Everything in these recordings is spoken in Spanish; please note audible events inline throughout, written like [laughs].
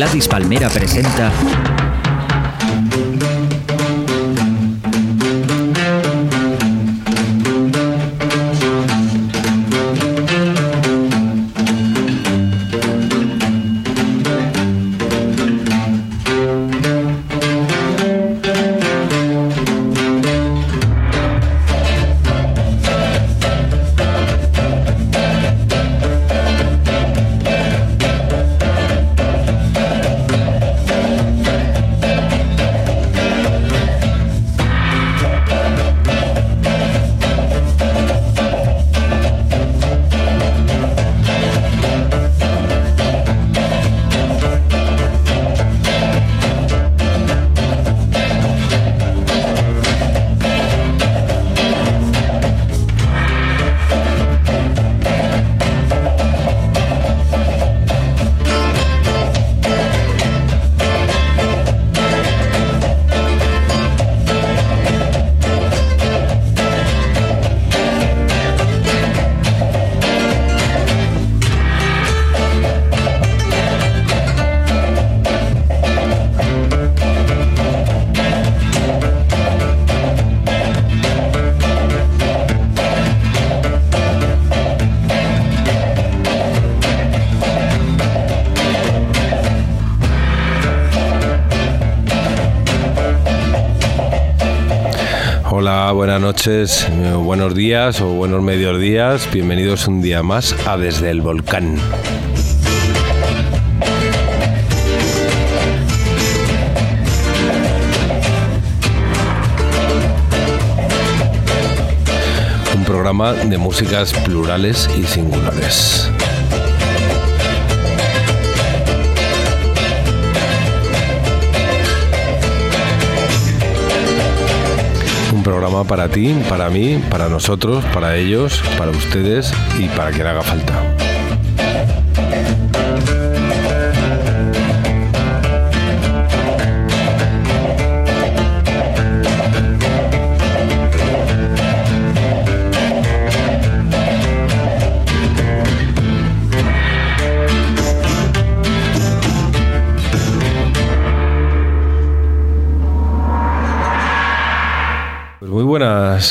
Gladys Palmera presenta buenas noches, eh, buenos días o buenos medios días. Bienvenidos un día más a Desde el Volcán. Un programa de músicas plurales y singulares. Programa para ti, para mí, para nosotros, para ellos, para ustedes y para quien haga falta.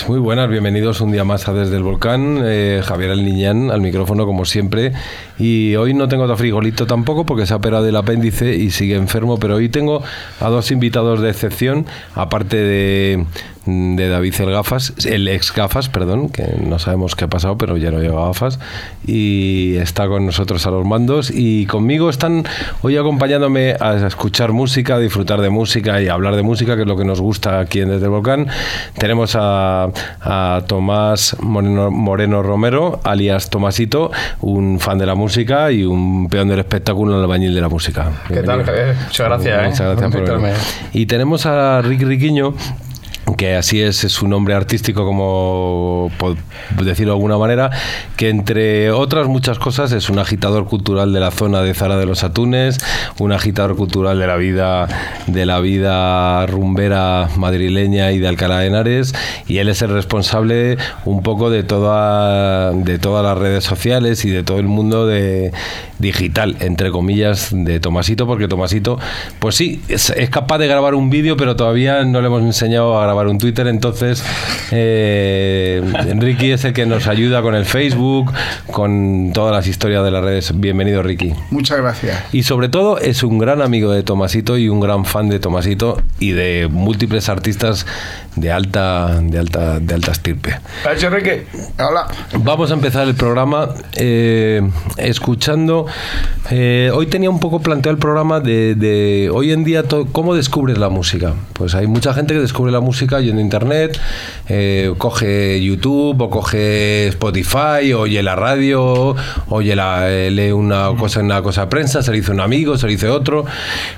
Muy buenas, bienvenidos un día más a Desde el Volcán. Eh, Javier Alniñán al micrófono, como siempre. Y hoy no tengo a Frigolito tampoco porque se ha operado del apéndice y sigue enfermo, pero hoy tengo a dos invitados de excepción, aparte de, de David el Gafas, el ex Gafas, perdón, que no sabemos qué ha pasado, pero ya no lleva gafas, y está con nosotros a los mandos. Y conmigo están hoy acompañándome a escuchar música, a disfrutar de música y a hablar de música, que es lo que nos gusta aquí en Desde el Volcán. Tenemos a, Tomás Moreno, Romero, alias Tomasito, un fan de la música y un peón del espectáculo en el bañil de la música. ¿Qué tal, Javier? Muchas gracias. Muchas ¿eh? gracias por venir. Y tenemos a Rick Riquiño que así es, su nombre artístico, como decirlo de alguna manera, que entre otras muchas cosas es un agitador cultural de la zona de Zara de los Atunes, un agitador cultural de la vida, de la vida rumbera madrileña y de Alcalá de Henares, y él es el responsable un poco de toda, de todas las redes sociales y de todo el mundo de digital, entre comillas, de Tomasito, porque Tomasito, pues sí, es, es capaz de grabar un vídeo, pero todavía no le hemos enseñado a grabar un Twitter, entonces eh, Ricky es el que nos ayuda con el Facebook, con todas las historias de las redes. Bienvenido, Ricky. Muchas gracias. Y sobre todo es un gran amigo de Tomasito y un gran fan de Tomasito y de múltiples artistas de alta, de alta, de alta estirpe. Ricky. Hola. Vamos a empezar el programa eh, escuchando. Eh, hoy tenía un poco planteado el programa de, hoy en día cómo descubres la música. Pues hay mucha gente que descubre la música yendo a internet, eh, coge YouTube o coge Spotify, oye la radio, oye la, eh, lee una cosa en una cosa de prensa, se le dice un amigo, se le dice otro.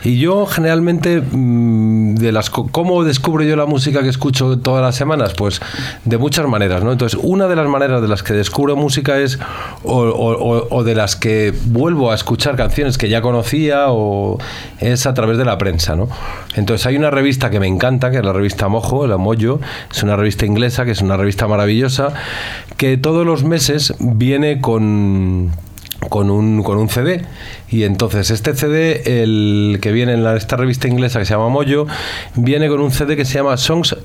Y yo generalmente, mm, de las ¿cómo descubro yo la música que escucho todas las semanas? Pues de muchas maneras, ¿no? Entonces, una de las maneras de las que descubro música es, o, de las que vuelvo a escuchar canciones que ya conocía, o es a través de la prensa, ¿no? Entonces, hay una revista que me encanta, que es la revista Mojo, la Moyo, es una revista inglesa que es una revista maravillosa que todos los meses viene con con un, con un CD. Y entonces este CD, el que viene en la- esta revista inglesa que se llama Mojo, viene con un CD que se llama Songs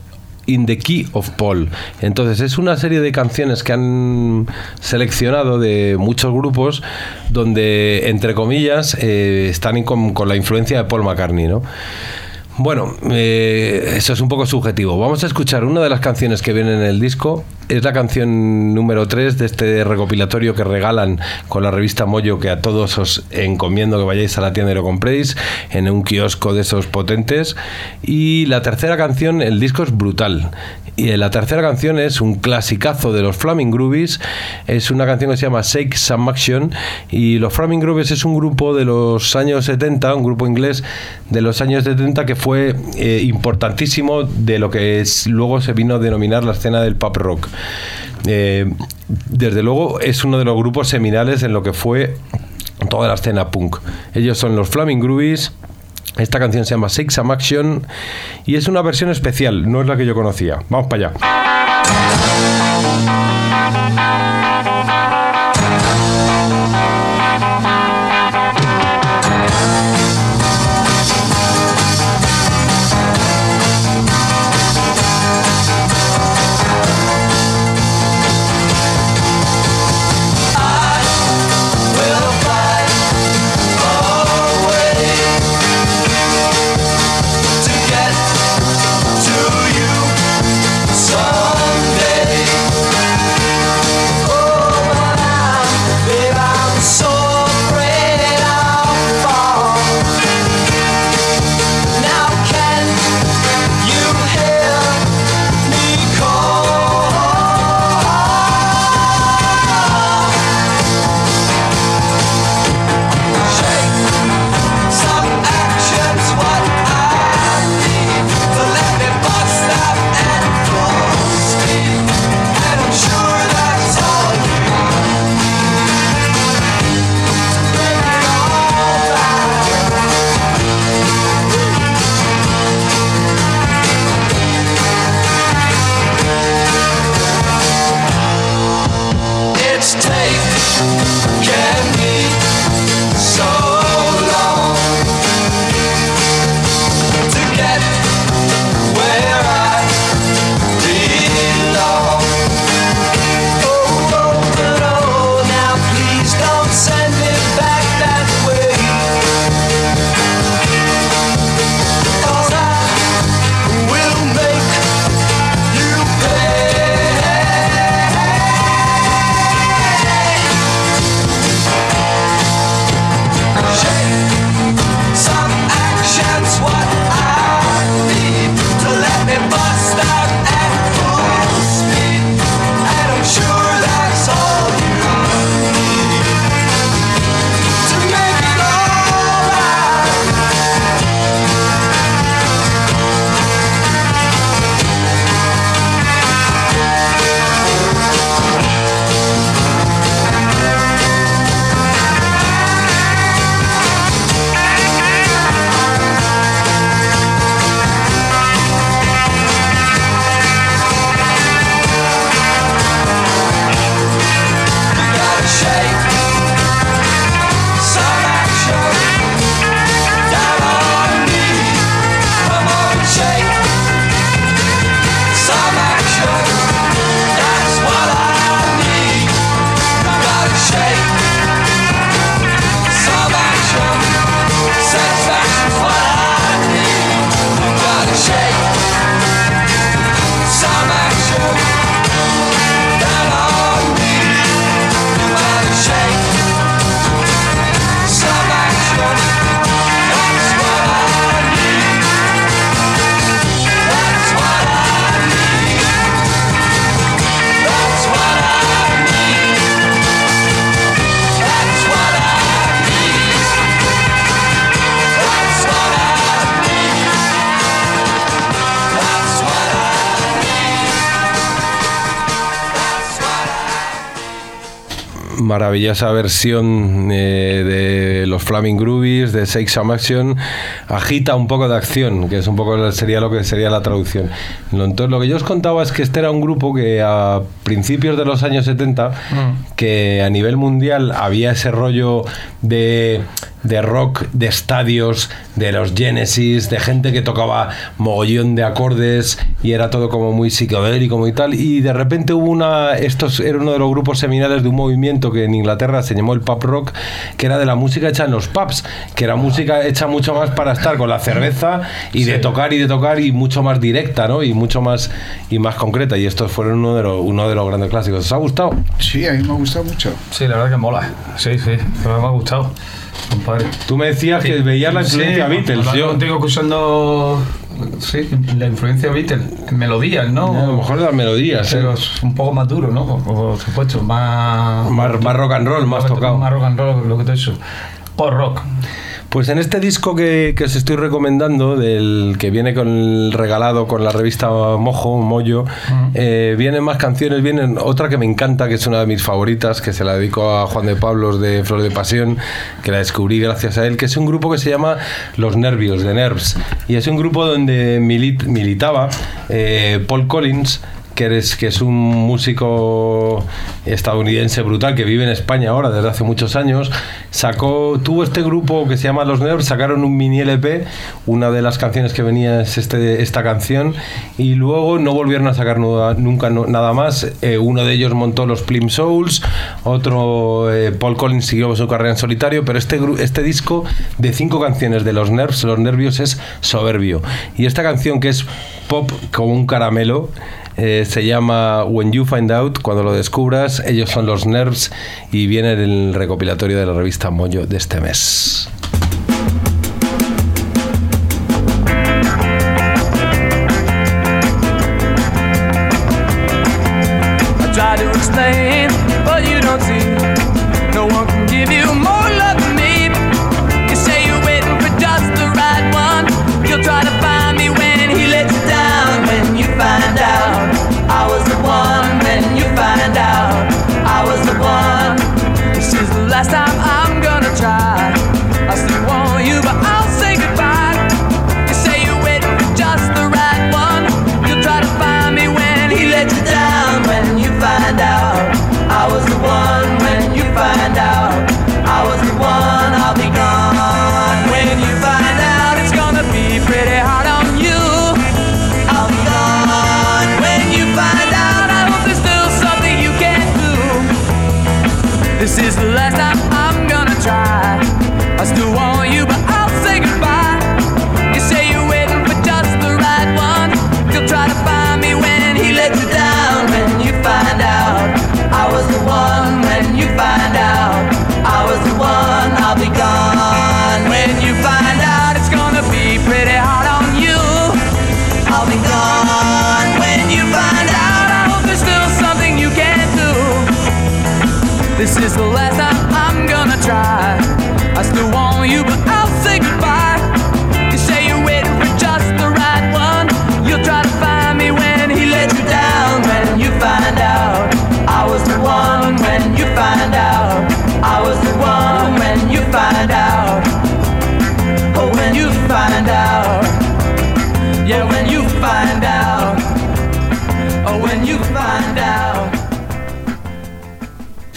in the Key of Paul. Entonces es una serie de canciones que han seleccionado de muchos grupos donde, entre comillas, eh, están con, con la influencia de Paul McCartney, ¿no? Bueno, eh, eso es un poco subjetivo. Vamos a escuchar una de las canciones que viene en el disco. Es la canción número 3 de este recopilatorio que regalan con la revista Moyo, que a todos os encomiendo que vayáis a la tienda y lo compréis en un kiosco de esos potentes. Y la tercera canción, el disco es brutal. Y la tercera canción es un clasicazo de los Flaming Groovies. Es una canción que se llama Shake Some Action. Y los Flaming Groovies es un grupo de los años 70, un grupo inglés de los años 70 que fue eh, importantísimo de lo que luego se vino a denominar la escena del pop rock. Eh, desde luego es uno de los grupos seminales en lo que fue toda la escena punk. Ellos son los Flaming Groovies. Esta canción se llama Shake Some Action y es una versión especial, no es la que yo conocía. Vamos para allá. Maravillosa versión eh, de los Flaming Groovies, de Shake Some Action, agita un poco de acción, que es un poco sería lo que sería la traducción. Lo- Entonces, lo que yo os contaba es que este era un grupo que a principios de los años 70, que a nivel mundial había ese rollo de, de rock de estadios, de los Genesis, de gente que tocaba mogollón de acordes y era todo como muy psicodélico y tal. Y de repente hubo una. Estos era uno de los grupos seminales de un movimiento que en Inglaterra se llamó el pub rock, que era de la música hecha en los pubs, que era música hecha mucho más para estar con la cerveza y de tocar y de tocar y mucho más directa, ¿no? Y mucho más y más concreta. Y estos fueron uno de los, uno de los grandes clásicos. ¿Os ha gustado? Sí, a mí me ha gustado mucho. Sí, la verdad que mola. Sí, sí, pero me ha gustado. Compadre. Tú me decías que veías la influencia sí, Beatles. Yo, contigo escuchando sí, la influencia Beatles, melodías, ¿no? a lo mejor las melodías, ¿eh? Pero es un poco más duro, ¿no? Por supuesto, más... Más, más rock and roll, más que- tocado. Más rock and roll, lo que te he dicho. Pop rock. Pues en este disco que, que os estoy recomendando, del que viene con el regalado con la revista Mojo, Moyo, eh, vienen más canciones, vienen otra que me encanta, que es una de mis favoritas, que se la dedico a Juan de Pablos de Flor de Pasión, que la descubrí gracias a él, que es un grupo que se llama Los Nervios, de Nerves. Y es un grupo donde milit- militaba eh, Paul Collins, que, eres, que es un músico estadounidense brutal que vive en España ahora desde hace muchos años, sacó, tuvo este grupo que se llama Los Nerds, sacaron un mini LP, una de las canciones que venía es este, esta canción, y luego no volvieron a sacar nuda- nunca nada más. Eh, uno de ellos montó los Plim Souls, otro, eh, Paul Collins siguió su carrera en solitario, pero este, este disco de cinco canciones de Los Nerds, Los Nervios, es soberbio. Y esta canción que es pop como un caramelo, eh, se llama When You Find Out, cuando lo descubras, ellos son los Nerves y viene en el recopilatorio de la revista Moyo de este mes.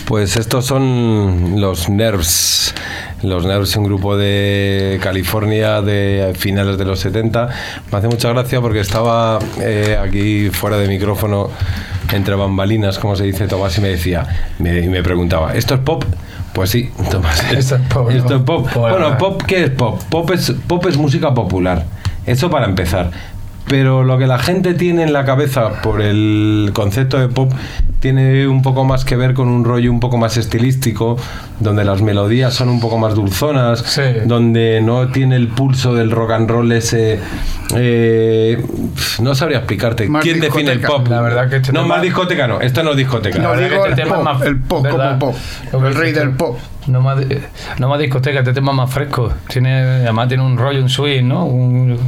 Pues estos son los Nerves. Los Nerves, un grupo de California de finales de los 70. Me hace mucha gracia porque estaba eh, aquí fuera de micrófono, entre bambalinas, como se dice Tomás, y me decía, me, y me preguntaba, ¿esto es pop? Pues sí, [laughs] Tomás. [laughs] Esto es pop, Esto es pop. Bueno, pop, ¿qué es pop? Pop es, pop es música popular. Eso para empezar. Pero lo que la gente tiene en la cabeza por el concepto de pop tiene un poco más que ver con un rollo un poco más estilístico, donde las melodías son un poco más dulzonas, Sí. donde no tiene el pulso del rock and roll ese... eh, no sabría explicarte. Más ¿Quién define el pop? La verdad que este no, tema- más discoteca no. Esto no es discoteca. No, La verdad digo que este el tema pop, más- el pop, ¿verdad? como pop. Lo que El rey del pop. No más, di- no más discoteca, este tema más fresco. Tiene, además tiene un rollo, un swing, ¿no? Un-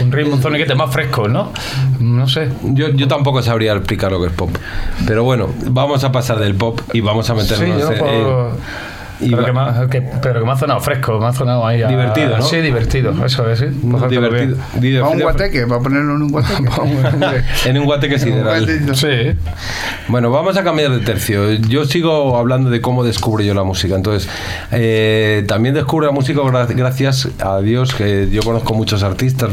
Un ritmo, un soniquete más fresco, ¿no? No sé. Yo, yo tampoco sabría explicar lo que es pop. Pero bueno, vamos a pasar del pop y vamos a meternos Sí, yo no en- puedo- en- y pero, va- que me, ha- que- pero que me ha sonado fresco, me ha sonado ahí. a- Divertido, ¿no? Sí, divertido, eso es, sí. Pues divertido. Va un divertido. guateque, va a ponerlo en un guateque. [laughs] En un guateque [laughs] sideral. Sí. Bueno, vamos a cambiar de tercio. Yo sigo hablando de cómo descubro yo la música. Entonces, eh, también descubro la música gra- gracias a Dios, que yo conozco muchos artistas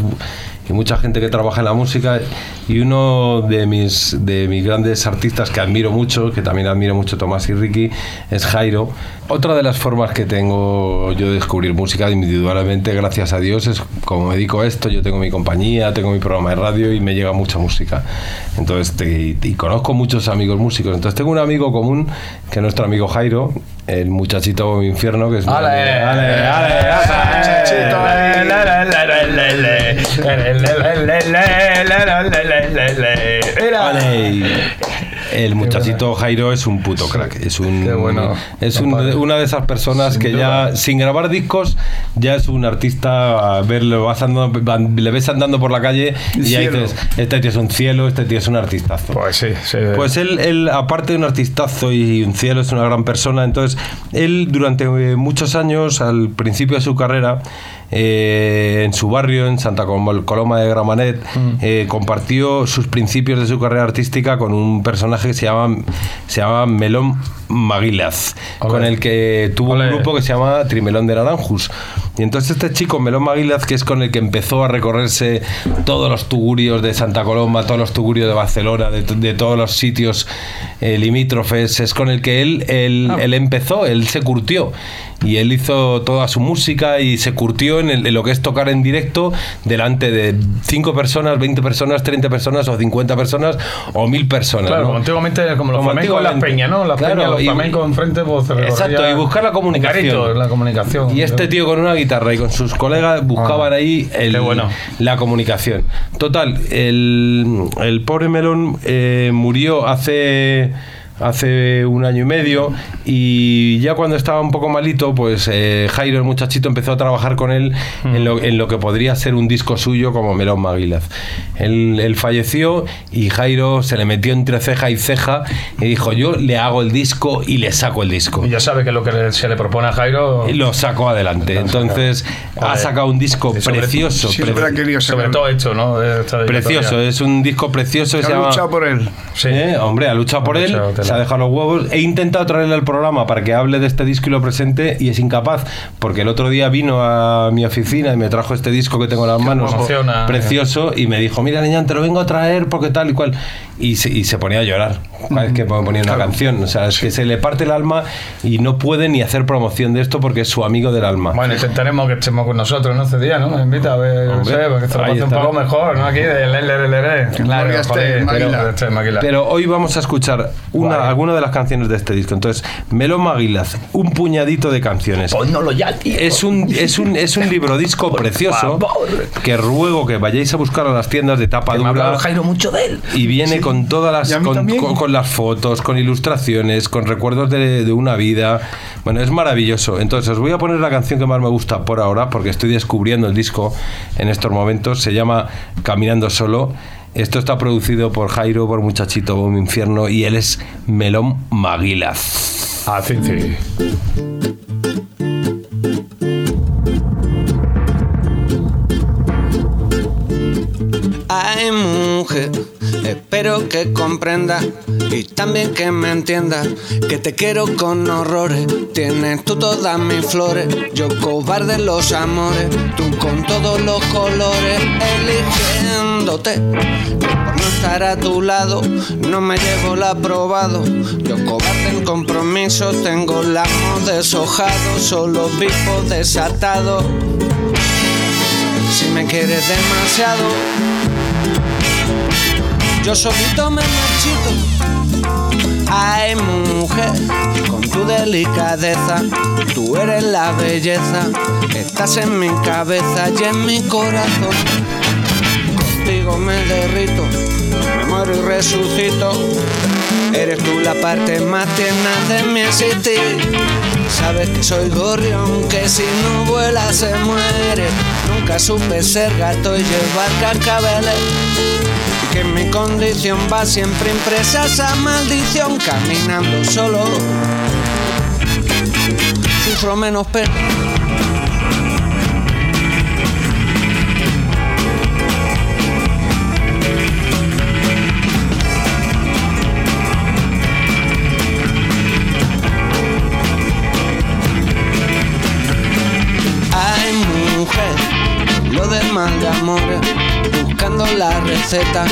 y mucha gente que trabaja en la música. Y uno de mis, de mis grandes artistas que admiro mucho, que también admiro mucho Tomás y Ricky, es Jairo. Otra de las formas que tengo yo de descubrir música individualmente, gracias a Dios, es como me dedico a esto, yo tengo mi compañía, tengo mi programa de radio y me llega mucha música. Entonces, te- y conozco muchos amigos músicos. Entonces, tengo un amigo común, que es nuestro amigo Jairo, el muchachito infierno, que es... Ale, ale. Ale. El muchachito Jairo es un puto crack. Es un, Qué bueno. es un- una de esas personas que ya sin grabar discos ya es un artista. A ver, le vas andando, le ves andando por la calle y ya Cielo. dices, este tío es un cielo, este tío es un artistazo. Pues sí, sí. Pues él, él, aparte de un artistazo y un cielo, es una gran persona. Entonces, él durante muchos años, al principio de su carrera, eh, en su barrio, en Santa Col- Coloma de Gramanet, eh, compartió sus principios de su carrera artística con un personaje que se llama, se llama Melón Maguilaz, Ole. con el que tuvo Ole. un grupo que se llama Trimelón de Naranjus. Y entonces este chico, Melón Maguilaz, que es con el que empezó a recorrerse todos los tugurios de Santa Coloma, todos los tugurios de Barcelona, de, de todos los sitios eh, limítrofes, es con el que él, él, él empezó, él se curtió. Y él hizo toda su música y se curtió en, el- en lo que es tocar en directo delante de 5 personas, 20 personas, 30 personas o 50 personas o 1000 personas. Claro, ¿no? antiguamente, como los flamencos en las peñas, ¿no? Las Claro, peñas, los flamencos enfrente, pues Exacto, y buscar la comunicación. Garito, la comunicación. Y este tío con una guitarra y con sus colegas buscaban Ah, ahí el- bueno. la comunicación. Total, el, el pobre Melón eh, murió hace hace un año y medio y ya cuando estaba un poco malito pues eh, Jairo el muchachito empezó a trabajar con él Hmm. en, lo, en lo que podría ser un disco suyo como Melón Maguilaz él, él falleció y Jairo se le metió entre ceja y ceja y dijo yo le hago el disco y le saco el disco Y ya sabe que lo que le- se le propone a Jairo. y lo sacó adelante. Entonces ha sacado un disco sobre- precioso. Siempre pre- Sobre todo hecho, ¿no? Esta precioso, es un disco precioso. Que se ha llama- luchado por él. Sí. Eh, hombre, ha luchado por Ha él, luchado, tela. Se ha dejado los huevos. He intentado traerle al programa para que hable de este disco y lo presente y es incapaz, porque el otro día vino a mi oficina y me trajo este disco que tengo en las manos, emociona. precioso, y me dijo, mira, niña, te lo vengo a traer porque tal y cual. Y se, y se ponía a llorar cada vez que ponía una canción. O sea, es que se le parte el alma y no puede ni hacer promoción de esto porque es su amigo del alma. Bueno, intentaremos que estemos con nosotros, ¿no? Este día, ¿no? Me invita a ver, no Hombre, sé, para que se lo un poco mejor, ¿no? Aquí de le, le, le, le. Claro, Porque este pero este. Pero hoy vamos a escuchar una, Vale. alguna de las canciones de este disco. Entonces, Melón Maguilaz, un puñadito de canciones. Pónnoslo ya, tío. Es un, es un, es un libro disco [laughs] precioso favor. que ruego que vayáis a buscar a las tiendas de tapa Que me ha dura. Jairo mucho de él. Y viene con todas Y a las con, con- con las fotos, con ilustraciones, con recuerdos de, de una vida. Bueno, es maravilloso. Entonces, os voy a poner la canción que más me gusta por ahora, porque estoy descubriendo el disco en estos momentos. Se llama Caminando Solo. Esto está producido por Jairo, por Muchachito, un infierno, y él es Melón Maguilaz. Ah, sí, sí. Ay, mujer, espero que comprenda y también que me entienda que te quiero con horrores. Tienes tú todas mis flores, yo cobarde los amores, tú con todos los colores, eligiéndote. Que por no estar a tu lado, no me llevo el aprobado. Yo cobarde en compromiso, tengo el amo deshojado, solo vivo desatado. Si me quieres demasiado, yo solito me marchito. Ay, mujer, con tu delicadeza, tú eres la belleza. Estás en mi cabeza y en mi corazón. Contigo me derrito, me muero y resucito. Eres tú la parte más tierna de mi existir. Sabes que soy gorrión, que si no vuela se muere. Nunca supe ser gato y llevar cascabeles. Que mi condición va siempre impresa esa maldición caminando solo. Sufro menos pena. Ay, mujer, lo del mal de buscando la receta.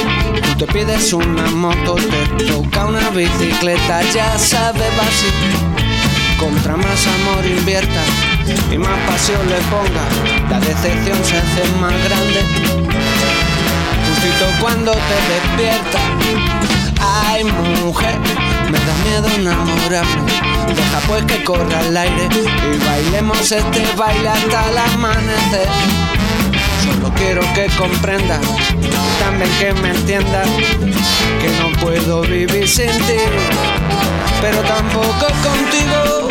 Tú te pides una moto, te toca una bicicleta, ya sabes, así. Contra más amor invierta y más pasión le ponga, la decepción se hace más grande. Justito cuando te despiertas. Ay, mujer, me da miedo enamorarme. Deja pues que corra el aire y bailemos este baile hasta el amanecer. Quiero que comprendas, también que me entiendas, que no puedo vivir sin ti, pero tampoco contigo.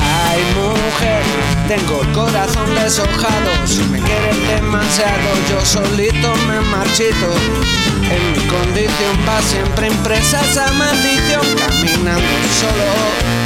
Ay, mujer, tengo el corazón deshojado. Si me quieres demasiado, yo solito me marchito. En mi condición va siempre impresa esa maldición, caminando solo.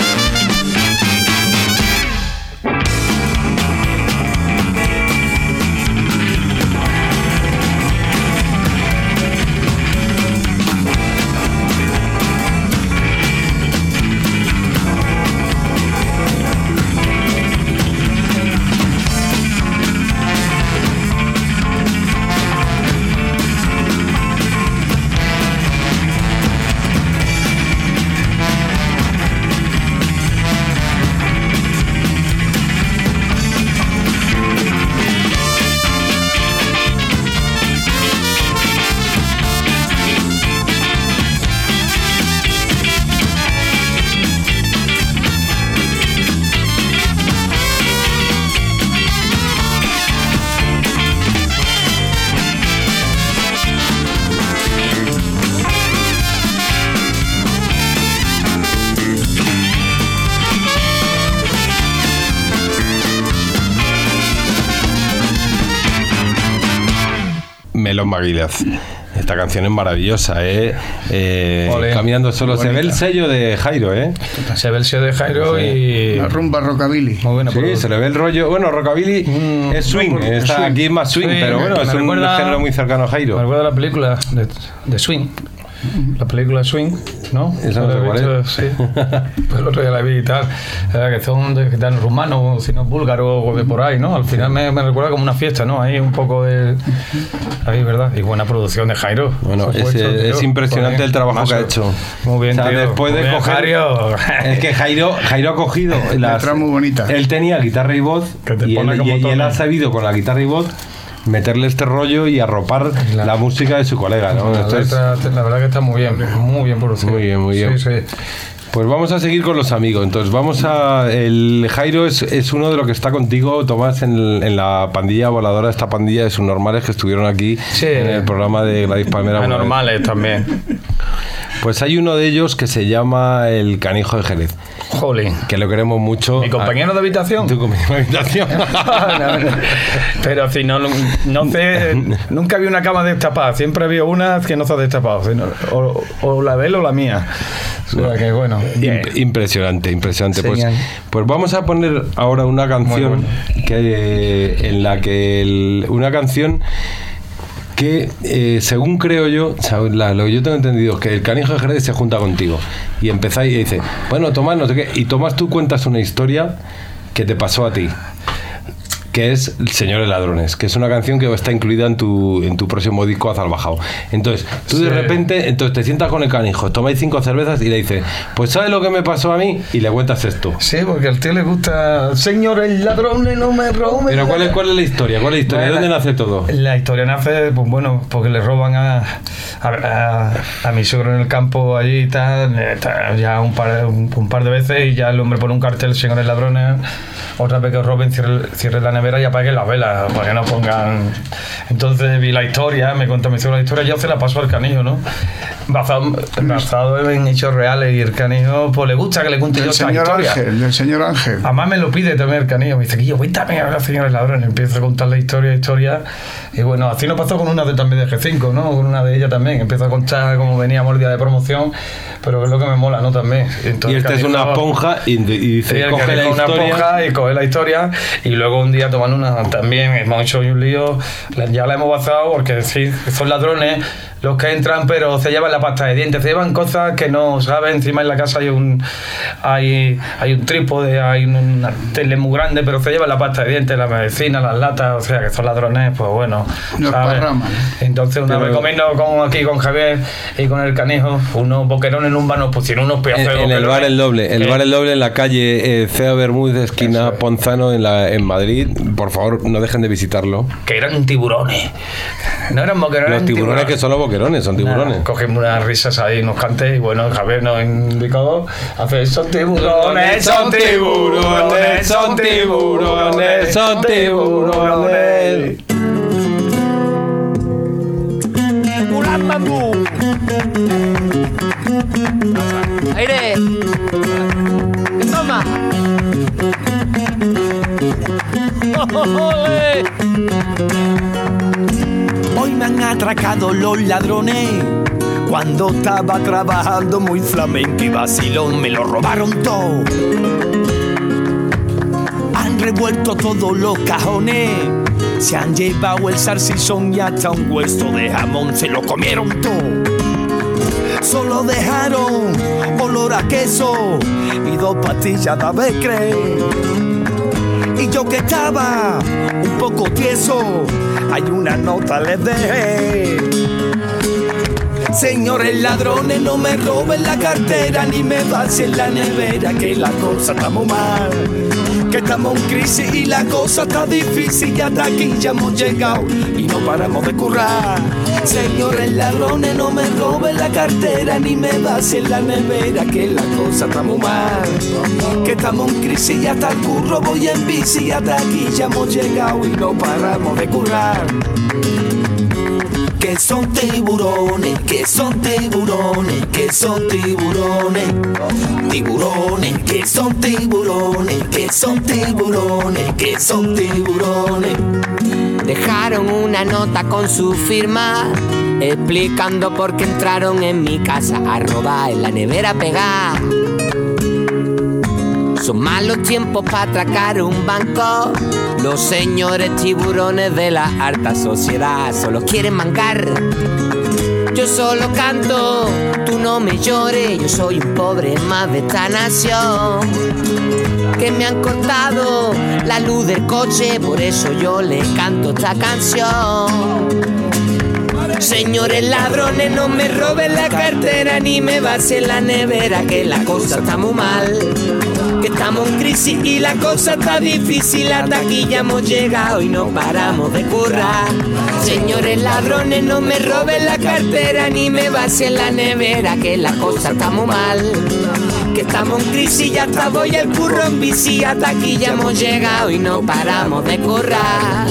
Maguilaz. Esta canción es maravillosa, ¿eh? Eh, Ole. caminando solo. Se ve el sello de Jairo, ¿eh? Se ve el sello de Jairo y. La rumba rockabilly. Muy buena Sí, produ- se le ve el rollo. Bueno, Rockabilly Mm, es swing. no, está swing. aquí es más swing, Sí, pero bueno, me es un recuerda- género muy cercano a Me Jairo. recuerda la película de, de Swing. La película Swing, ¿no? Esa no sé cuál es. Sí. [laughs] Pues el otro día la vi y tal. Era que son de, están rumanos, si no búlgaros o de por ahí, ¿no? Al final me, me recuerda como una fiesta, ¿no? Ahí un poco de. Ahí, ¿verdad? Y buena producción de Jairo. Bueno, es, supuesto, es tío. impresionante el trabajo que ha hecho. Muy bien, O sea, tío. después de bien, coger. Jairo. [laughs] Es que Jairo, Jairo ha cogido. Las, muy bonita. Él tenía guitarra y voz. Que te Y pone él, como y- y él ha sabido con la guitarra y voz meterle este rollo y arropar La- la música de su colega. ¿no? La, Entonces, letra, la verdad que está muy bien, muy bien producido. Muy bien, muy bien. Sí, sí. Pues vamos a seguir con los amigos. Entonces vamos a... El Jairo es, es uno de los que está contigo, Tomás, en, el- en la pandilla voladora, esta pandilla de subnormales que estuvieron aquí Sí. en el programa de Gladys Palmera. Anormales también. Pues hay uno de ellos que se llama el Canijo de Jerez, Jolín. que lo queremos mucho. Mi compañero de habitación. Tu compañero de habitación. [laughs] No, no. Pero si no, no sé, nunca había una cama destapada, siempre había una que no se ha destapado, sino- o, o la de él o la mía. O sea que bueno, bien. Impresionante, impresionante. Pues, pues vamos a poner ahora una canción que en la que el- una canción que eh, según creo yo, lo que yo tengo entendido es que el canijo de Jerez se junta contigo y empezáis y dice, bueno, Tomás, no sé qué, y Tomás tú cuentas una historia que te pasó a ti. Que es Señores Ladrones, que es una canción que está incluida en tu, en tu próximo disco Azalbajado. Entonces, tú de Sí. repente, entonces te sientas con el canijo, tomáis cinco cervezas y le dices, pues ¿sabes lo que me pasó a mí? Y le cuentas esto. Sí, porque al tío le gusta, señores ladrones, no me roben. Pero ¿cuál es, cuál es la historia? ¿Cuál es la historia? ¿De dónde nace todo? La historia nace, pues bueno, porque le roban a, a, a- a mi suegro en el campo allí y tal, eh, ya un par, un, un par de veces y ya el hombre pone un cartel, señores ladrones, otra vez que os roben, cierre, cierre la nevera y apaguen las velas, para que no pongan. Entonces vi la historia, me contó, me hizo la historia, yo se la paso al canijo, ¿no? Basado, basado en hechos reales y el canijo, pues le gusta que le cuente yo El esa señor historia. Ángel, el señor Ángel. Además me lo pide también el canillo. Me dice, Guillo, cuéntame ahora, señores ladrones. Empieza a contar la historia, historia. Y bueno, así nos pasó con una de también de G5, ¿no? Con una de ellas también. Empieza a contar cómo veníamos el día de promoción, pero es lo que me mola, ¿no? También. Entonces, Y esta es una esponja y, y dice, el coge que la una historia. esponja y coge la historia y luego un día tomando una también hemos hecho un lío ya la hemos basado porque sí son ladrones los que entran pero se llevan la pasta de dientes se llevan cosas que no saben encima en la casa hay un hay, hay un trípode hay un- una tele muy grande pero se llevan la pasta de dientes la medicina las latas o sea que son ladrones pues bueno Nos ¿sabes? parraman. entonces una Pero- vez comiendo con, aquí con Javier y con el canijo unos boquerones en un bar nos pusieron unos pedazos En, de en el bar El Doble, el que- bar El Doble en la calle eh, Cea Bermúdez, esquina Ponzano, en, la, en Madrid. Por favor, no dejen de visitarlo. que eran tiburones. No eran boquerones. Los tiburones que son los boquerones, son tiburones. Cogemos unas risas ahí, unos cantes y bueno, Javier nos indicó hace son tiburones, son tiburones, son tiburones, son tiburones. Aire. Toma. Ole. Hoy me han atracado los ladrones. Cuando estaba trabajando muy flamenco y vacilón, me lo robaron todo. Han revuelto todos los cajones. Se han llevado el salsizón y hasta un hueso de jamón. Se lo comieron todo. Solo dejaron olor a queso y dos pastillas de becre. Y yo que estaba un poco tieso, hay una nota les dejé. Señores ladrones, no me roben la cartera ni me vacíen la nevera, que la cosa está muy mal. Que estamos en crisis y la cosa está difícil y hasta aquí ya hemos llegado y no paramos de currar. Señores ladrones, no me roben la cartera ni me vacíen la nevera, que la cosa está muy mal. Que estamos en crisis y hasta el curro voy en bici y hasta aquí ya hemos llegado y no paramos de currar que son tiburones, que son tiburones, que son tiburones, tiburones, que son tiburones, que son tiburones, que son tiburones. Dejaron una nota con su firma explicando por qué entraron en mi casa a robar en la nevera pegada. Son malos tiempos para atracar un banco. Los señores tiburones de la alta sociedad solo quieren mancar. Yo solo canto, tú no me llores. Yo soy un pobre más de esta nación que me han cortado la luz del coche, por eso yo le canto esta canción. Señores ladrones, no me roben la cartera ni me vacíen la nevera, que la cosa está muy mal. Estamos en crisis y la cosa está difícil, hasta aquí ya hemos llegado y no paramos de currar. Señores ladrones, no me roben la cartera ni me vacíen la nevera, que la cosa está muy mal. Que estamos en crisis y hasta voy el curro en bici, hasta aquí ya hemos llegado y no paramos de currar.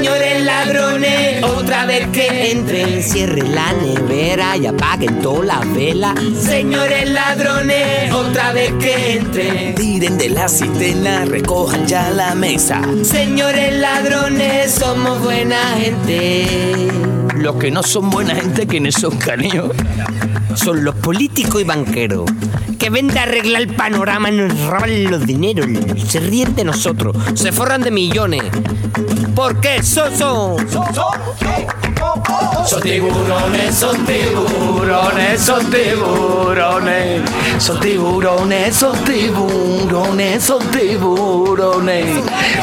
Señores ladrones, otra vez que entren, cierren la nevera y apaguen todas las velas. Señores ladrones, otra vez que entren. Tiren de la cisterna, recojan ya la mesa. Señores ladrones, somos buena gente. Los que no son buena gente, quienes son canillos. Son los políticos y banqueros que ven de arreglar el panorama nos roban los dineros. Se ríen de nosotros, se forran de millones. Porque son, son, Son tiburones, son tiburones, son tiburones. Son tiburones, son tiburones, son tiburones.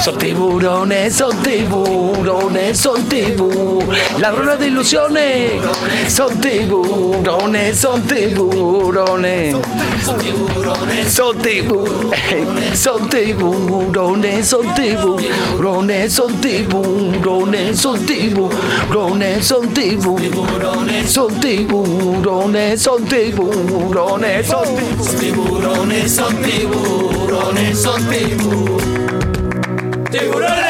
Son tiburones, son tiburones, son tiburones. Ladrones de ilusiones. Son tiburones, son tiburones. Son tiburones, son tiburones, son tiburones, son tiburones, son tiburones, son tiburones, son tiburones, son tiburones, son tiburones, son tiburones, son tiburones, son tiburones, son tiburones. ¡Tiburones!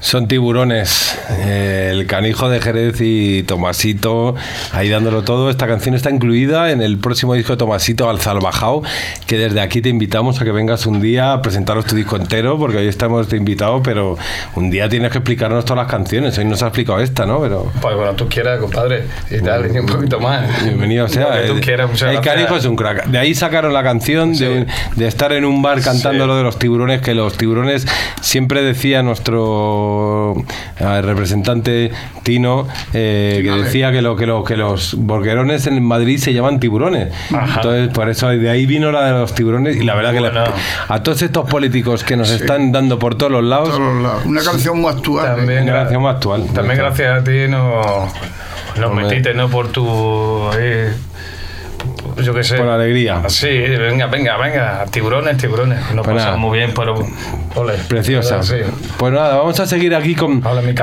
Son tiburones el canijo de Jerez y Tomasito ahí dándolo todo. Esta canción está incluida en el próximo disco de Tomasito al Salvajao, que desde aquí te invitamos a que vengas un día a presentaros tu disco entero, porque hoy estamos de invitado, pero un día tienes que explicarnos todas las canciones. Hoy nos ha explicado esta, ¿no? Pero Pues bueno, tú quieras, compadre. Y tal, y un poquito más. bienvenido sea. Que tú el- quieras, muchas el gracias. canijo es un crack. De ahí sacaron la canción de, de estar en un bar cantando Sí. lo de los tiburones, que los tiburones siempre decía nuestro eh, representante Tino eh, que decía que, lo, que, lo, que los borquerones en Madrid se llaman tiburones. Entonces, por eso de ahí vino la de los tiburones y la verdad que la- a todos estos políticos que nos están dando por todos los lados, todos los lados. Una canción muy actual. ¿eh? También, una canción más actual. También gracias a ti nos, nos metiste, ¿no? Por tu... ahí, yo qué sé. Por la alegría. Sí, venga, venga, venga. Tiburones, tiburones. Nos Pues muy bien, pero... Ole, Preciosa. Sí. Pues nada, vamos a seguir aquí con.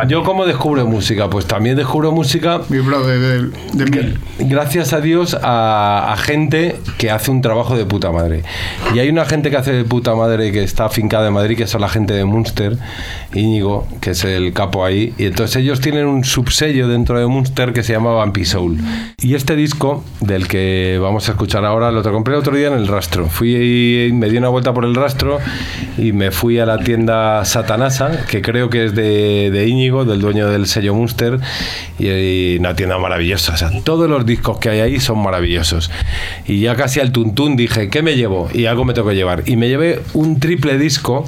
Yo, como descubro música? Pues también descubro música Mi brother de, de mil. gracias a Dios a, a gente que hace un trabajo de puta madre. Y hay una gente que hace de puta madre que está afincada en Madrid, que son la gente de Munster, Íñigo, que es el capo ahí. Y entonces ellos tienen un subsello dentro de Munster que se llama Vampi Soul. Y este disco, del que vamos a escuchar ahora, lo compré el otro día en el rastro. Fui, me di una vuelta por el rastro y me fui a la tienda Satanasa, que creo que es de, de Íñigo, del dueño del sello Munster, y, una tienda maravillosa. Todos los discos que hay ahí son maravillosos. Y ya casi al tuntún dije, ¿qué me llevo? Y algo me tengo que llevar. Y me llevé un triple disco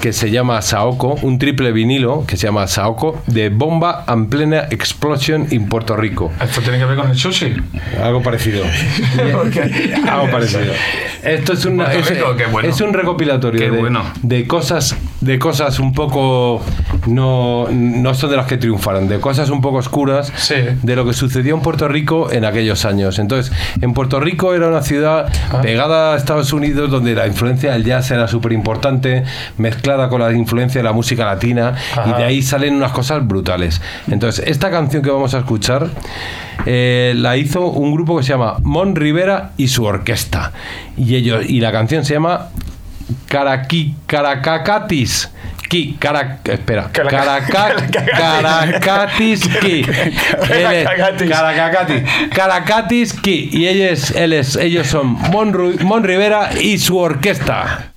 que se llama Saoko, un triple vinilo que se llama Saoko, de Bomba and Plena Explosion en Puerto Rico. ¿Esto tiene que ver con el sushi? Algo parecido. [laughs] Algo parecido. Esto es, una, es, Rico, bueno. es un recopilatorio de, bueno. de cosas de cosas un poco no, no son de las que triunfaron, de cosas un poco oscuras Sí. de lo que sucedió en Puerto Rico en aquellos años. Entonces, en Puerto Rico era una ciudad Ah. pegada a Estados Unidos donde la influencia del jazz era súper importante, mezclada con la influencia de la música latina y de ahí salen unas cosas brutales. Entonces, esta canción que vamos a escuchar eh, la hizo un grupo que se llama Mon Rivera y su orquesta. Y ellos y la canción se llama Caraqui Caracacatis. Ki, cara, espera, Caraca- Caraca- Caracatis [laughs] Ki. Caracatis. Caracatis Ki. Y ellos, es- ellos son Mon Rivera y su orquesta.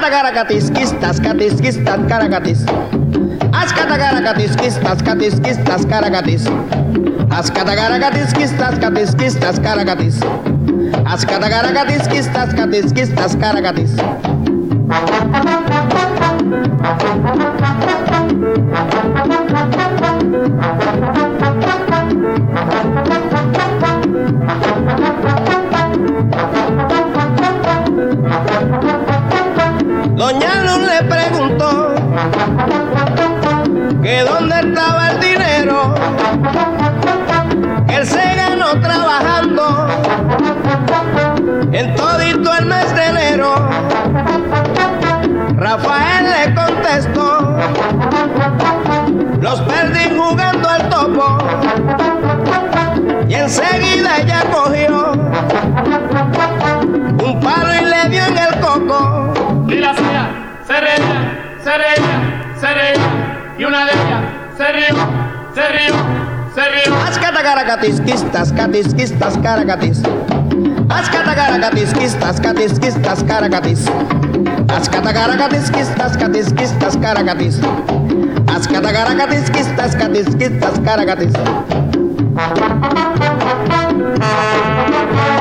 κατακαρακατισκίστας, κατισκίσταν καρακατής. Ας κατακαρακατισκίστας, κατισκίστας καρακατής. Ας κατακαρακατισκίστας, κατισκίστας καρακατής. Ας κατακαρακατισκίστας, κατισκίστας καρακατής. serio, serio, serio. Ascata caracatisquistas, catisquistas, caracatis. Ascata caracatisquistas, catisquistas, caracatis. Ascata caracatisquistas, catisquistas, caracatis. Ascata caracatisquistas, catisquistas, caracatis. Thank you.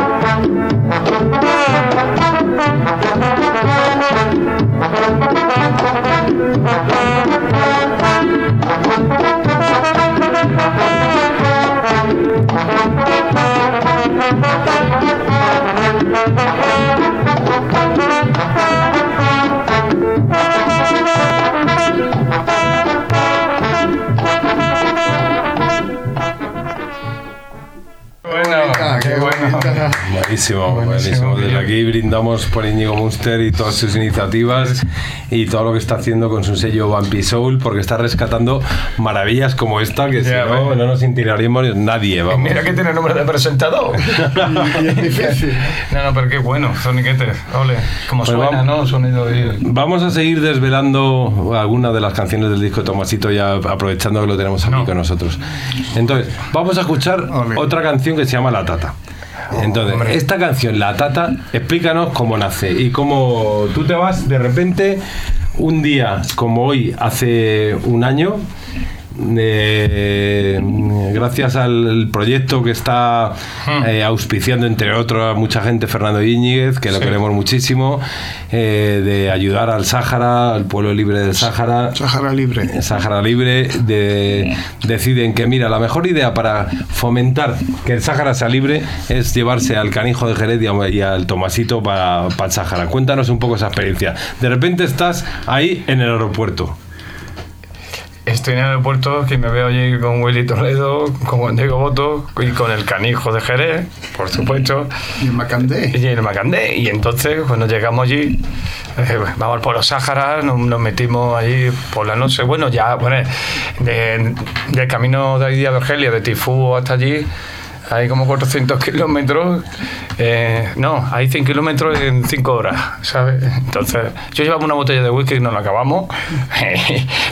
Buenísimo, buenísimo. Desde aquí brindamos por Íñigo Munster y todas sus iniciativas y todo lo que está haciendo con su sello Vampy Soul, porque está rescatando maravillas como esta que si Ya, no, no nos intiraríamos nadie, vamos. Mira que tiene nombre de presentador. [laughs] No, no, pero qué bueno, soniquetes. Ole, como Pues suena, vamos. ¿no? Sonido y... Vamos a seguir desvelando algunas de las canciones del disco de Tomasito ya aprovechando que lo tenemos aquí No. con nosotros. Entonces, vamos a escuchar Ole. otra canción que se llama La Tata. Entonces, hombre. esta canción, La Tata, explícanos cómo nace y cómo tú te vas de repente un día como hoy, hace un año, eh, gracias al proyecto que está eh, auspiciando, entre otros, a mucha gente, Fernando Íñiguez, que lo Sí. queremos muchísimo, eh, de ayudar al Sáhara, al pueblo libre del Sáhara. Sahara libre. Sáhara Libre de- deciden que, mira, la mejor idea para fomentar que el Sáhara sea libre es llevarse al canijo de Jerez y al Tomasito para, para el Sáhara. Cuéntanos un poco esa experiencia. De repente estás ahí en el aeropuerto. Estoy en el aeropuerto, que me veo allí con Willy Toledo, con Juan Diego Boto y con el canijo de Jerez, por supuesto, Y en Macandé. y el Macandé. Y entonces, cuando llegamos allí, eh, vamos por los Sáharas, nos, nos metimos allí por la noche. Bueno, ya, bueno, de, del camino de ahí de Argelia, de Tifú hasta allí, hay como 400 kilómetros. eh, no, hay 100 kilómetros en 5 horas, ¿sabes? Entonces, yo llevaba una botella de whisky y nos la acabamos.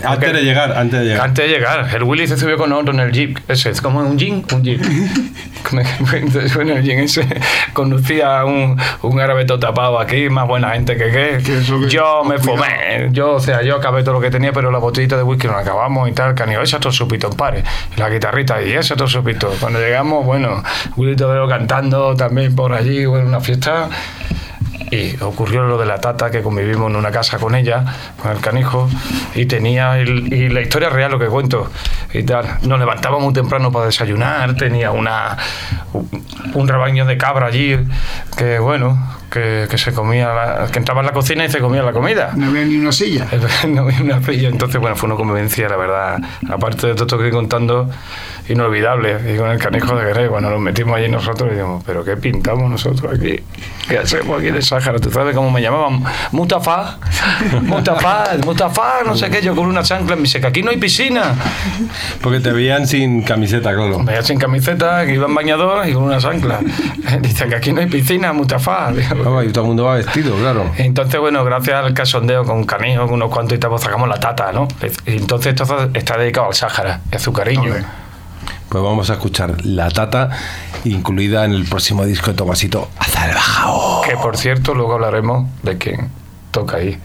Antes de llegar, antes de llegar. Antes de llegar, el Willy se subió con otro en el jeep. Ese es como un jeep, un jeep. [laughs] Entonces, bueno, [laughs] el jeep ese conducía un, un árabe todo tapado aquí, más buena gente que qué. Que Yo me fumé. Yo, o sea, yo acabé todo lo que tenía, pero la botellita de whisky nos la acabamos y tal. Canijo, ese otro supito en pares. La guitarrita y ese otro supito. Cuando llegamos, bueno, Willy Todero cantando también por allí, bueno, una fiesta. Y ocurrió lo de la tata, que convivimos en una casa con ella, con el canijo, y tenía, el- y la historia real, lo que cuento, y tal. Nos levantábamos muy temprano para desayunar, tenía una, un, un rebaño de cabra allí, que bueno, que, que se comía, la- que entraba en la cocina y se comía la comida. No había ni una silla. [laughs] no había una silla. Entonces, bueno, fue una convivencia, la verdad. Aparte de todo esto que estoy contando, inolvidable. Y con el canijo de Guerrero, cuando nos metimos allí nosotros, y dijimos, ¿pero qué pintamos nosotros aquí? ¿Qué hacemos aquí en el Sáhara? ¿Tú sabes cómo me llamaban? Mutafá, [laughs] Mutafá, Mutafá, no sé qué. Yo con una chancla me dice que aquí no hay piscina. Porque te veían sin camiseta, claro. Me sin camiseta, que iba en bañador y con una chancla. [laughs] Dice que aquí no hay piscina, Mutafá. Digo, Ah, y todo el mundo va vestido, claro. Entonces, bueno, gracias al casondeo con Canijo, con unos cuantos y tal, pues sacamos la tata, ¿no? Y entonces esto está dedicado al Sáhara, a su cariño. Pues vamos a escuchar La Tata, incluida en el próximo disco de Tomasito, Azar Bajao. Que por cierto, luego hablaremos de quién toca ahí.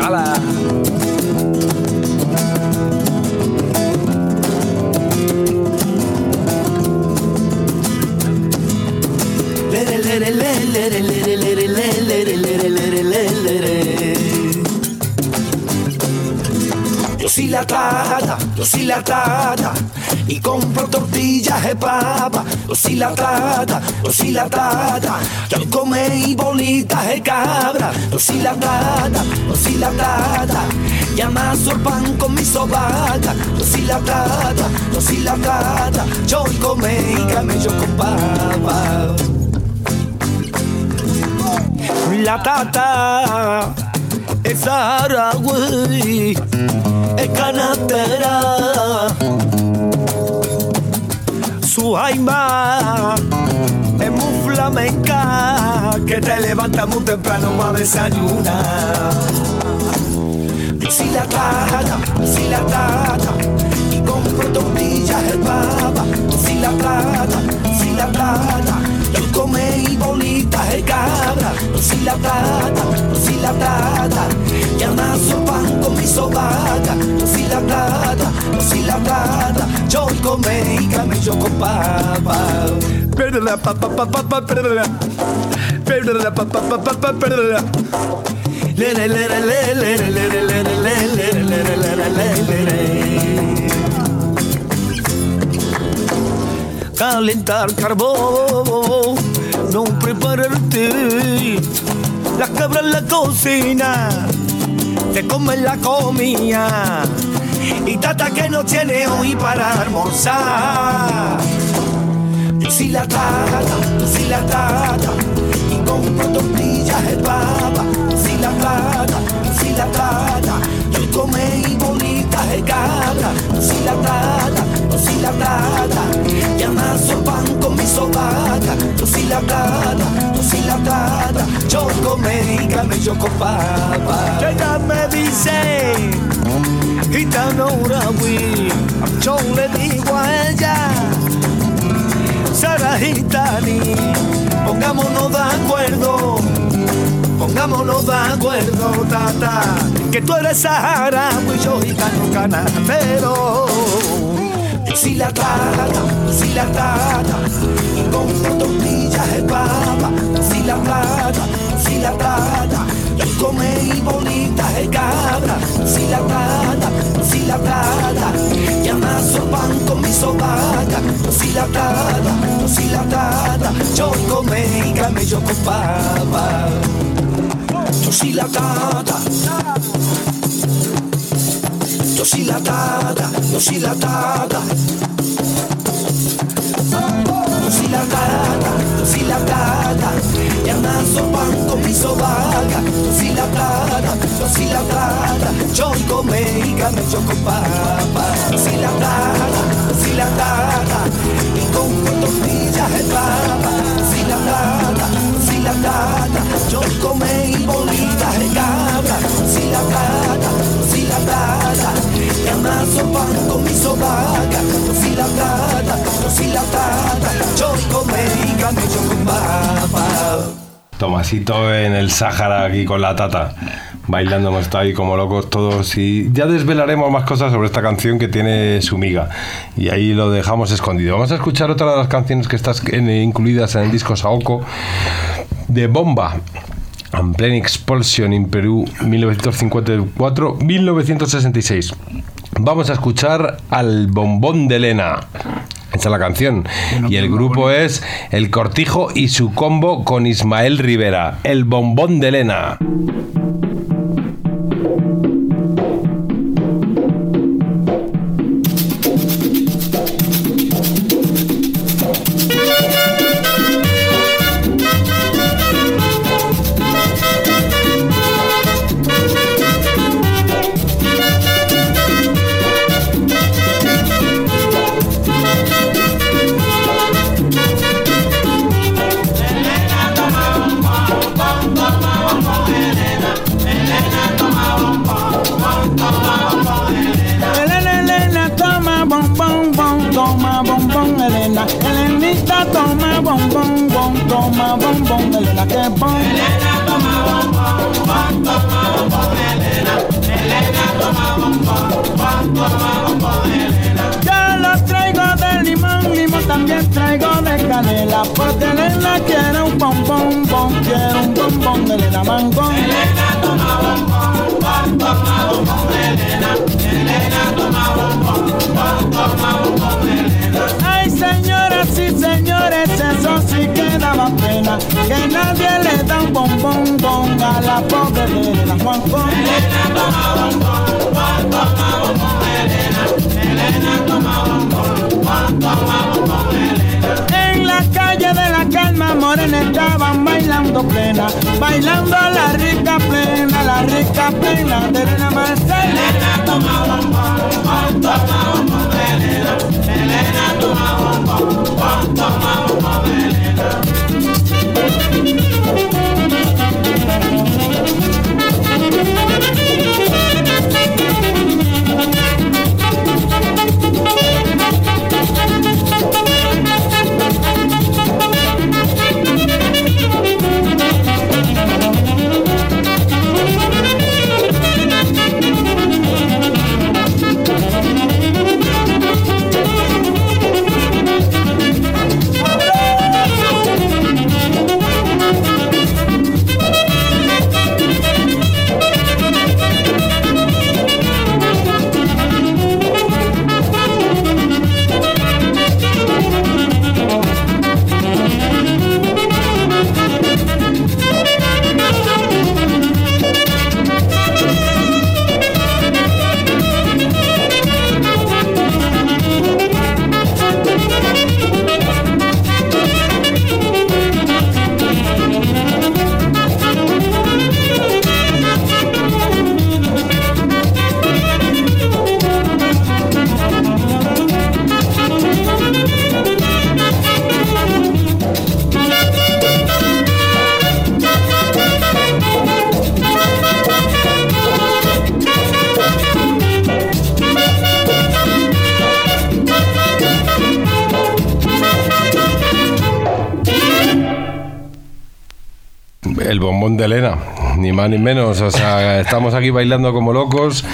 ¡Hala! Yo soy la tata, yo soy la tata y compro tortillas de papa. Yo soy la tata, yo soy la tata, yo comí bolitas de cabra. Yo soy la tata, yo soy la tata y amaso pan con mi sobaca. Yo soy la tata, yo soy la tata, yo comí camello con papa. La tata es Aragüey, es canastera. Su aima es muy flamenca, que te levanta muy temprano para desayunar. Si la trata, si la trata, y compro tortillas el papa. Si la trata, si la trata, cabra. Si la trata, si la trata, y amaso pan con mi sobaca. Si la trata, si la trata, yo come y camello con papa. Perdona, papa, papa, papa, perdona. Perdona, papa, papa, papa, perdona. Le, le, le, le, le, le, le, le, le, le, le, le, le, le, le, le, le, le. Calentar carbón, no prepararte. La cabra en la cocina, te come la comida. Y tata que no tiene hoy para almorzar. Si la trata, si la trata, y compro tortillas el papa. Si la trata, si la trata, yo come y bolitas de cabra. Si la trata, si la trata, y amaso pan con mi sobaca. Si la trata, si la trata, yo come y camello con papa. Ella me dice, gitano Urawi, yo le digo a ella. Sara Gitani, pongámonos de acuerdo, pongámonos de acuerdo, tata, que tú eres Sahara, y yo gitano canastero silatada, silatada, como tortillas de papa, silatada, silatada, y coméis bonitas de cabra, silatada, silatada, y amaso pan con mi sobaca, silatada, silatada, yo comí camello con papa, yo si la silatada. Deshilatada, deshilatada. Deshilatada, deshilatada. Llana sopanco, piso vaga. Deshilatada, deshilatada. Chorico meica, me choco papa. Deshilatada, deshilatada. Y con tortillas el papa. Deshilatada, deshilatada. Chorico meica, bolitas de cabra. la deshilatada papa. Tomasito en el Sáhara aquí con la tata. Bailando hemos estado ahí como locos todos y ya desvelaremos más cosas sobre esta canción que tiene su miga. Y ahí lo dejamos escondido. Vamos a escuchar otra de las canciones que están incluidas en el disco Saoko de Bomba. And Plain Expulsion in Perú 1954-1966. Vamos a escuchar al bombón de Elena. Esa es la canción. Y el grupo es El Cortijo y su combo con Ismael Rivera. El bombón de. Elena, Yo lo traigo de limón, limón también traigo de canela. Porque Elena quiere un bombón, bon, quiere un bombón, Elena, mangón. Elena, toma bombón, bon, toma bombón, Elena. Elena, toma bombón, bon, toma bombón, Elena. Ay, señoras y señores, eso sí que daba pena. Que nadie le da un bombón, bon a la pobre Elena, Juan. Elena, toma bombón, bon, toma bombón, En la calle de la calma morena estaban bailando plena, bailando la rica plena, la rica plena de Elena Marcela. Elena toma bombón, toma bombón de Elena. Elena toma bombón, toma bombón de Elena. Elena, ni más ni menos. O sea, [laughs] estamos aquí bailando como locos.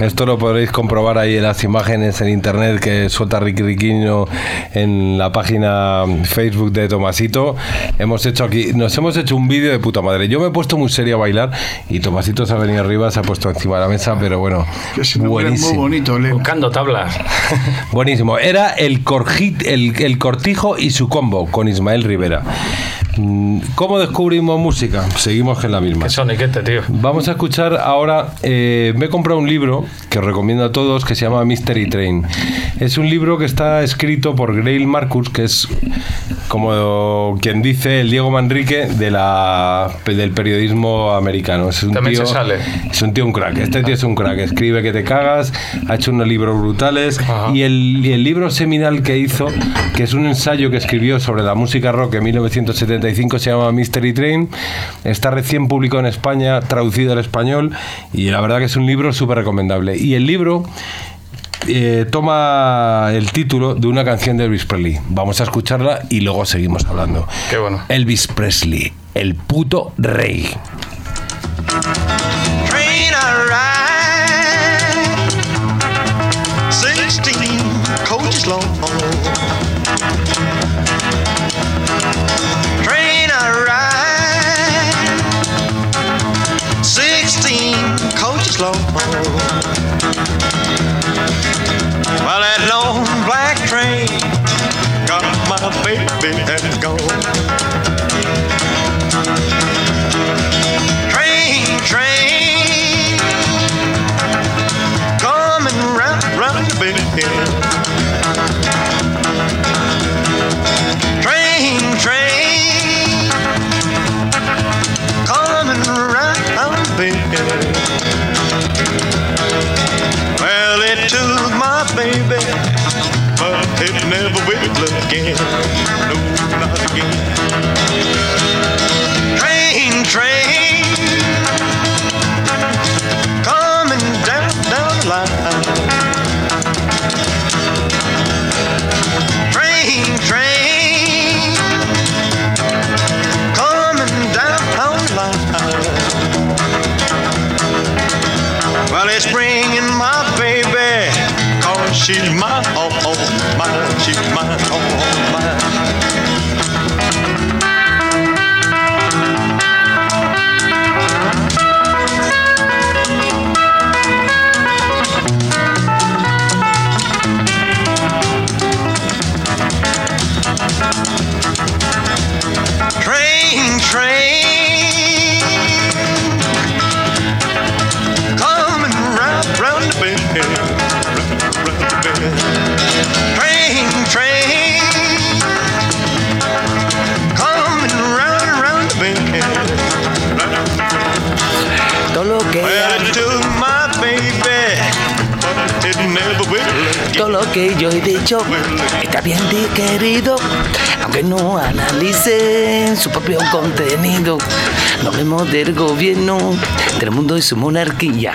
Esto lo podréis comprobar ahí en las imágenes en internet que suelta Ricky Riquiño en la página Facebook de Tomasito. Hemos hecho aquí, nos hemos hecho un vídeo de puta madre. Yo me he puesto muy serio a bailar y Tomasito se ha venido arriba, se ha puesto encima de la mesa, pero bueno, huele muy buenísimo. bonito, Elena. Buscando tablas. [laughs] Buenísimo. Era el, corjit, el, el cortijo y su combo con Ismael Rivera. Mm, ¿Cómo descubrimos música? Seguimos en la misma. Qué soniquete, tío. Vamos a escuchar ahora. eh, me he comprado un libro que os recomiendo a todos que se llama Mystery Train. Es un libro que está escrito por Grail Marcus, que es como quien dice el Diego Manrique de la, del periodismo americano. Es un También tío, se sale. Es un tío un crack. Este tío es un crack. Escribe que te cagas. Ha hecho unos libros brutales. Y el, y el libro seminal que hizo, que es un ensayo que escribió sobre la música rock en 1975, se llama Mystery Train. Está recién publicado en España, traducido al español. Y la verdad que es un libro súper recomendable. Y el libro eh, toma el título de una canción de Elvis Presley. Vamos a escucharla y luego seguimos hablando. Qué bueno. Elvis Presley, el puto rey. train she's que yo he dicho está bien digerido, aunque no analicen su propio contenido. No hablemos del gobierno, del mundo y su monarquía.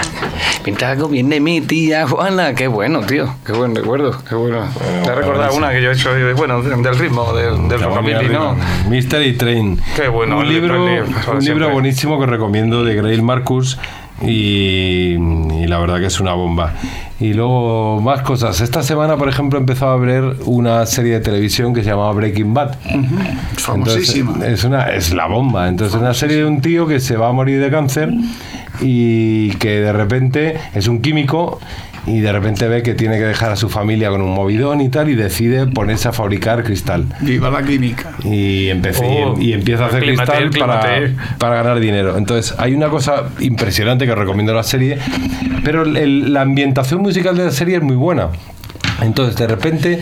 Mientras gobierne mi tía Juana, qué bueno, tío, qué buen recuerdo, qué bueno. Te he recordado una que yo he hecho, de- bueno, del ritmo, del, del rockabilly, ¿no? Mystery Train. Qué bueno, Un libro, el un libro buenísimo que recomiendo de Grail Marcus. Y, y la verdad que es una bomba. Y luego más cosas. Esta semana, por ejemplo, he empezado a ver una serie de televisión que se llamaba Breaking Bad. Famosísima. Entonces, es, una, es la bomba. Entonces, es una serie de un tío que se va a morir de cáncer y que de repente es un químico y de repente ve que tiene que dejar a su familia con un movidón y tal y decide ponerse a fabricar cristal. Viva la química. Y, empecé, y Oh, y, empieza a hacer clímate, cristal para, clímate. para ganar dinero. Entonces, hay una cosa impresionante que recomiendo la serie, pero el- la ambientación musical de la serie es muy buena. Entonces, de repente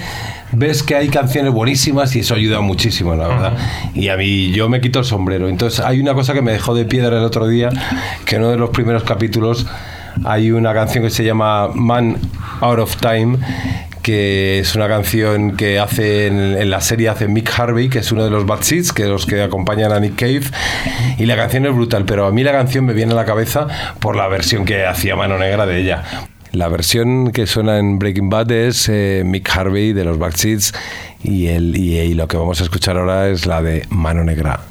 ves que hay canciones buenísimas y eso ayuda muchísimo, la verdad. Y a mí yo me quito el sombrero. Entonces, hay una cosa que me dejó de piedra el otro día, que uno de los primeros capítulos hay una canción que se llama Man Out of Time que es una canción que hace en, la serie hace Mick Harvey, que es uno de los Bad Seeds, que los que acompañan a Nick Cave, y la canción es brutal, pero a mí la canción me viene a la cabeza por la versión que hacía Mano Negra de ella. La versión que suena en Breaking Bad es eh, Mick Harvey de los Bad Seeds y, el, y, y lo que vamos a escuchar ahora es la de Mano Negra.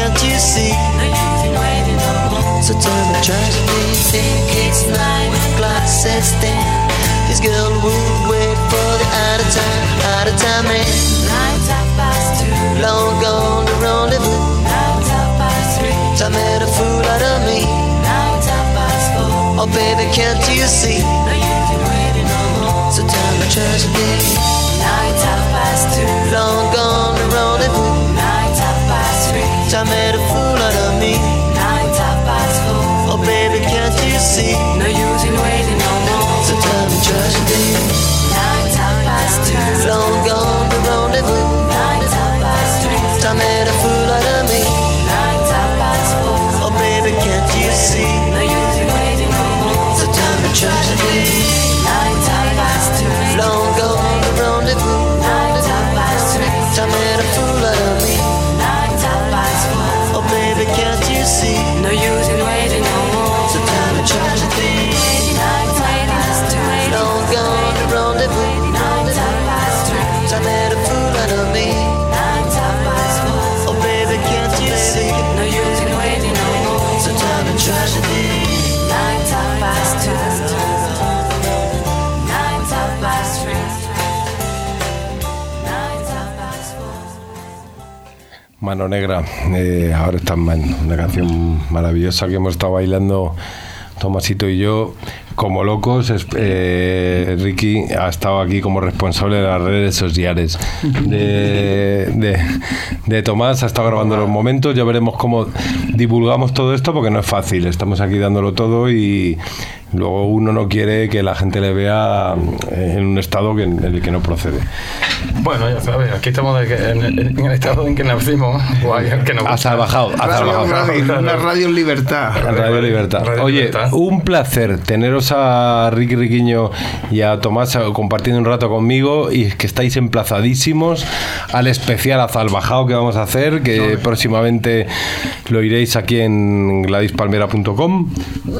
Can't you see? So tell me tragedy. Think it's nine o'clock, says then. This girl would wait for the out of time, out of time man. Long gone the rendezvous. Time made a fool out of me. Oh baby, can't you see? So tell me tragedy. Long gone Mano Negra, eh, ahora está una canción maravillosa que hemos estado bailando Tomasito y yo, como locos. eh, Ricky ha estado aquí como responsable de las redes sociales de, de Tomás. Ha estado grabando los momentos. Ya veremos cómo divulgamos todo esto porque no es fácil. Estamos aquí dándolo todo y luego uno no quiere que la gente le vea eh, en un estado que, en el que no procede. Bueno, ya sabes, aquí estamos de que- en, en- en el estado en que nacimos. Guay, [laughs] que nos Ha gusta. salvajado, ha Radio, [laughs] una radio en libertad. Radio Libertad. Radio Oye, Libertad. un placer teneros a Ricky Riquiño y a Tomás compartiendo un rato conmigo y que estáis emplazadísimos al especial a Salvajao que vamos a hacer, que próximamente lo iréis aquí en gladispalmera.com.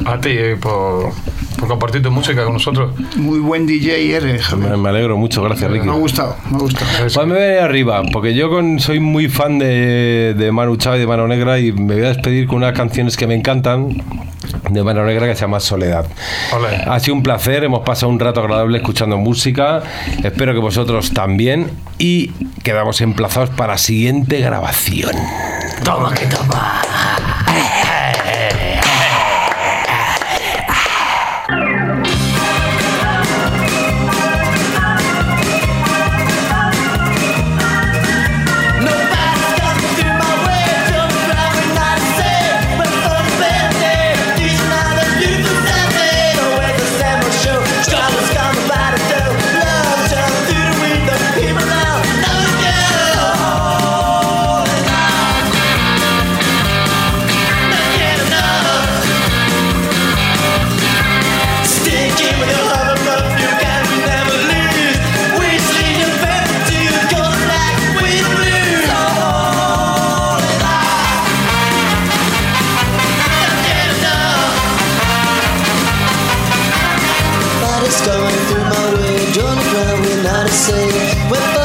A ti eh, por, por compartir tu música con nosotros. Muy buen DJ eres, Javier. Me, me alegro mucho, gracias Ricky. Me ha gustado, me ha gustado. Pues me voy arriba, porque yo con- soy muy fan de, de Manu Chao y de Mano Negra y me voy a despedir con unas canciones que me encantan de Mano Negra que se llama Soledad. Ole. Ha sido un placer, hemos pasado un rato agradable escuchando música, espero que vosotros también y quedamos emplazados para la siguiente grabación. Toma que toma. through my way, Johnny Brown, we're not a say.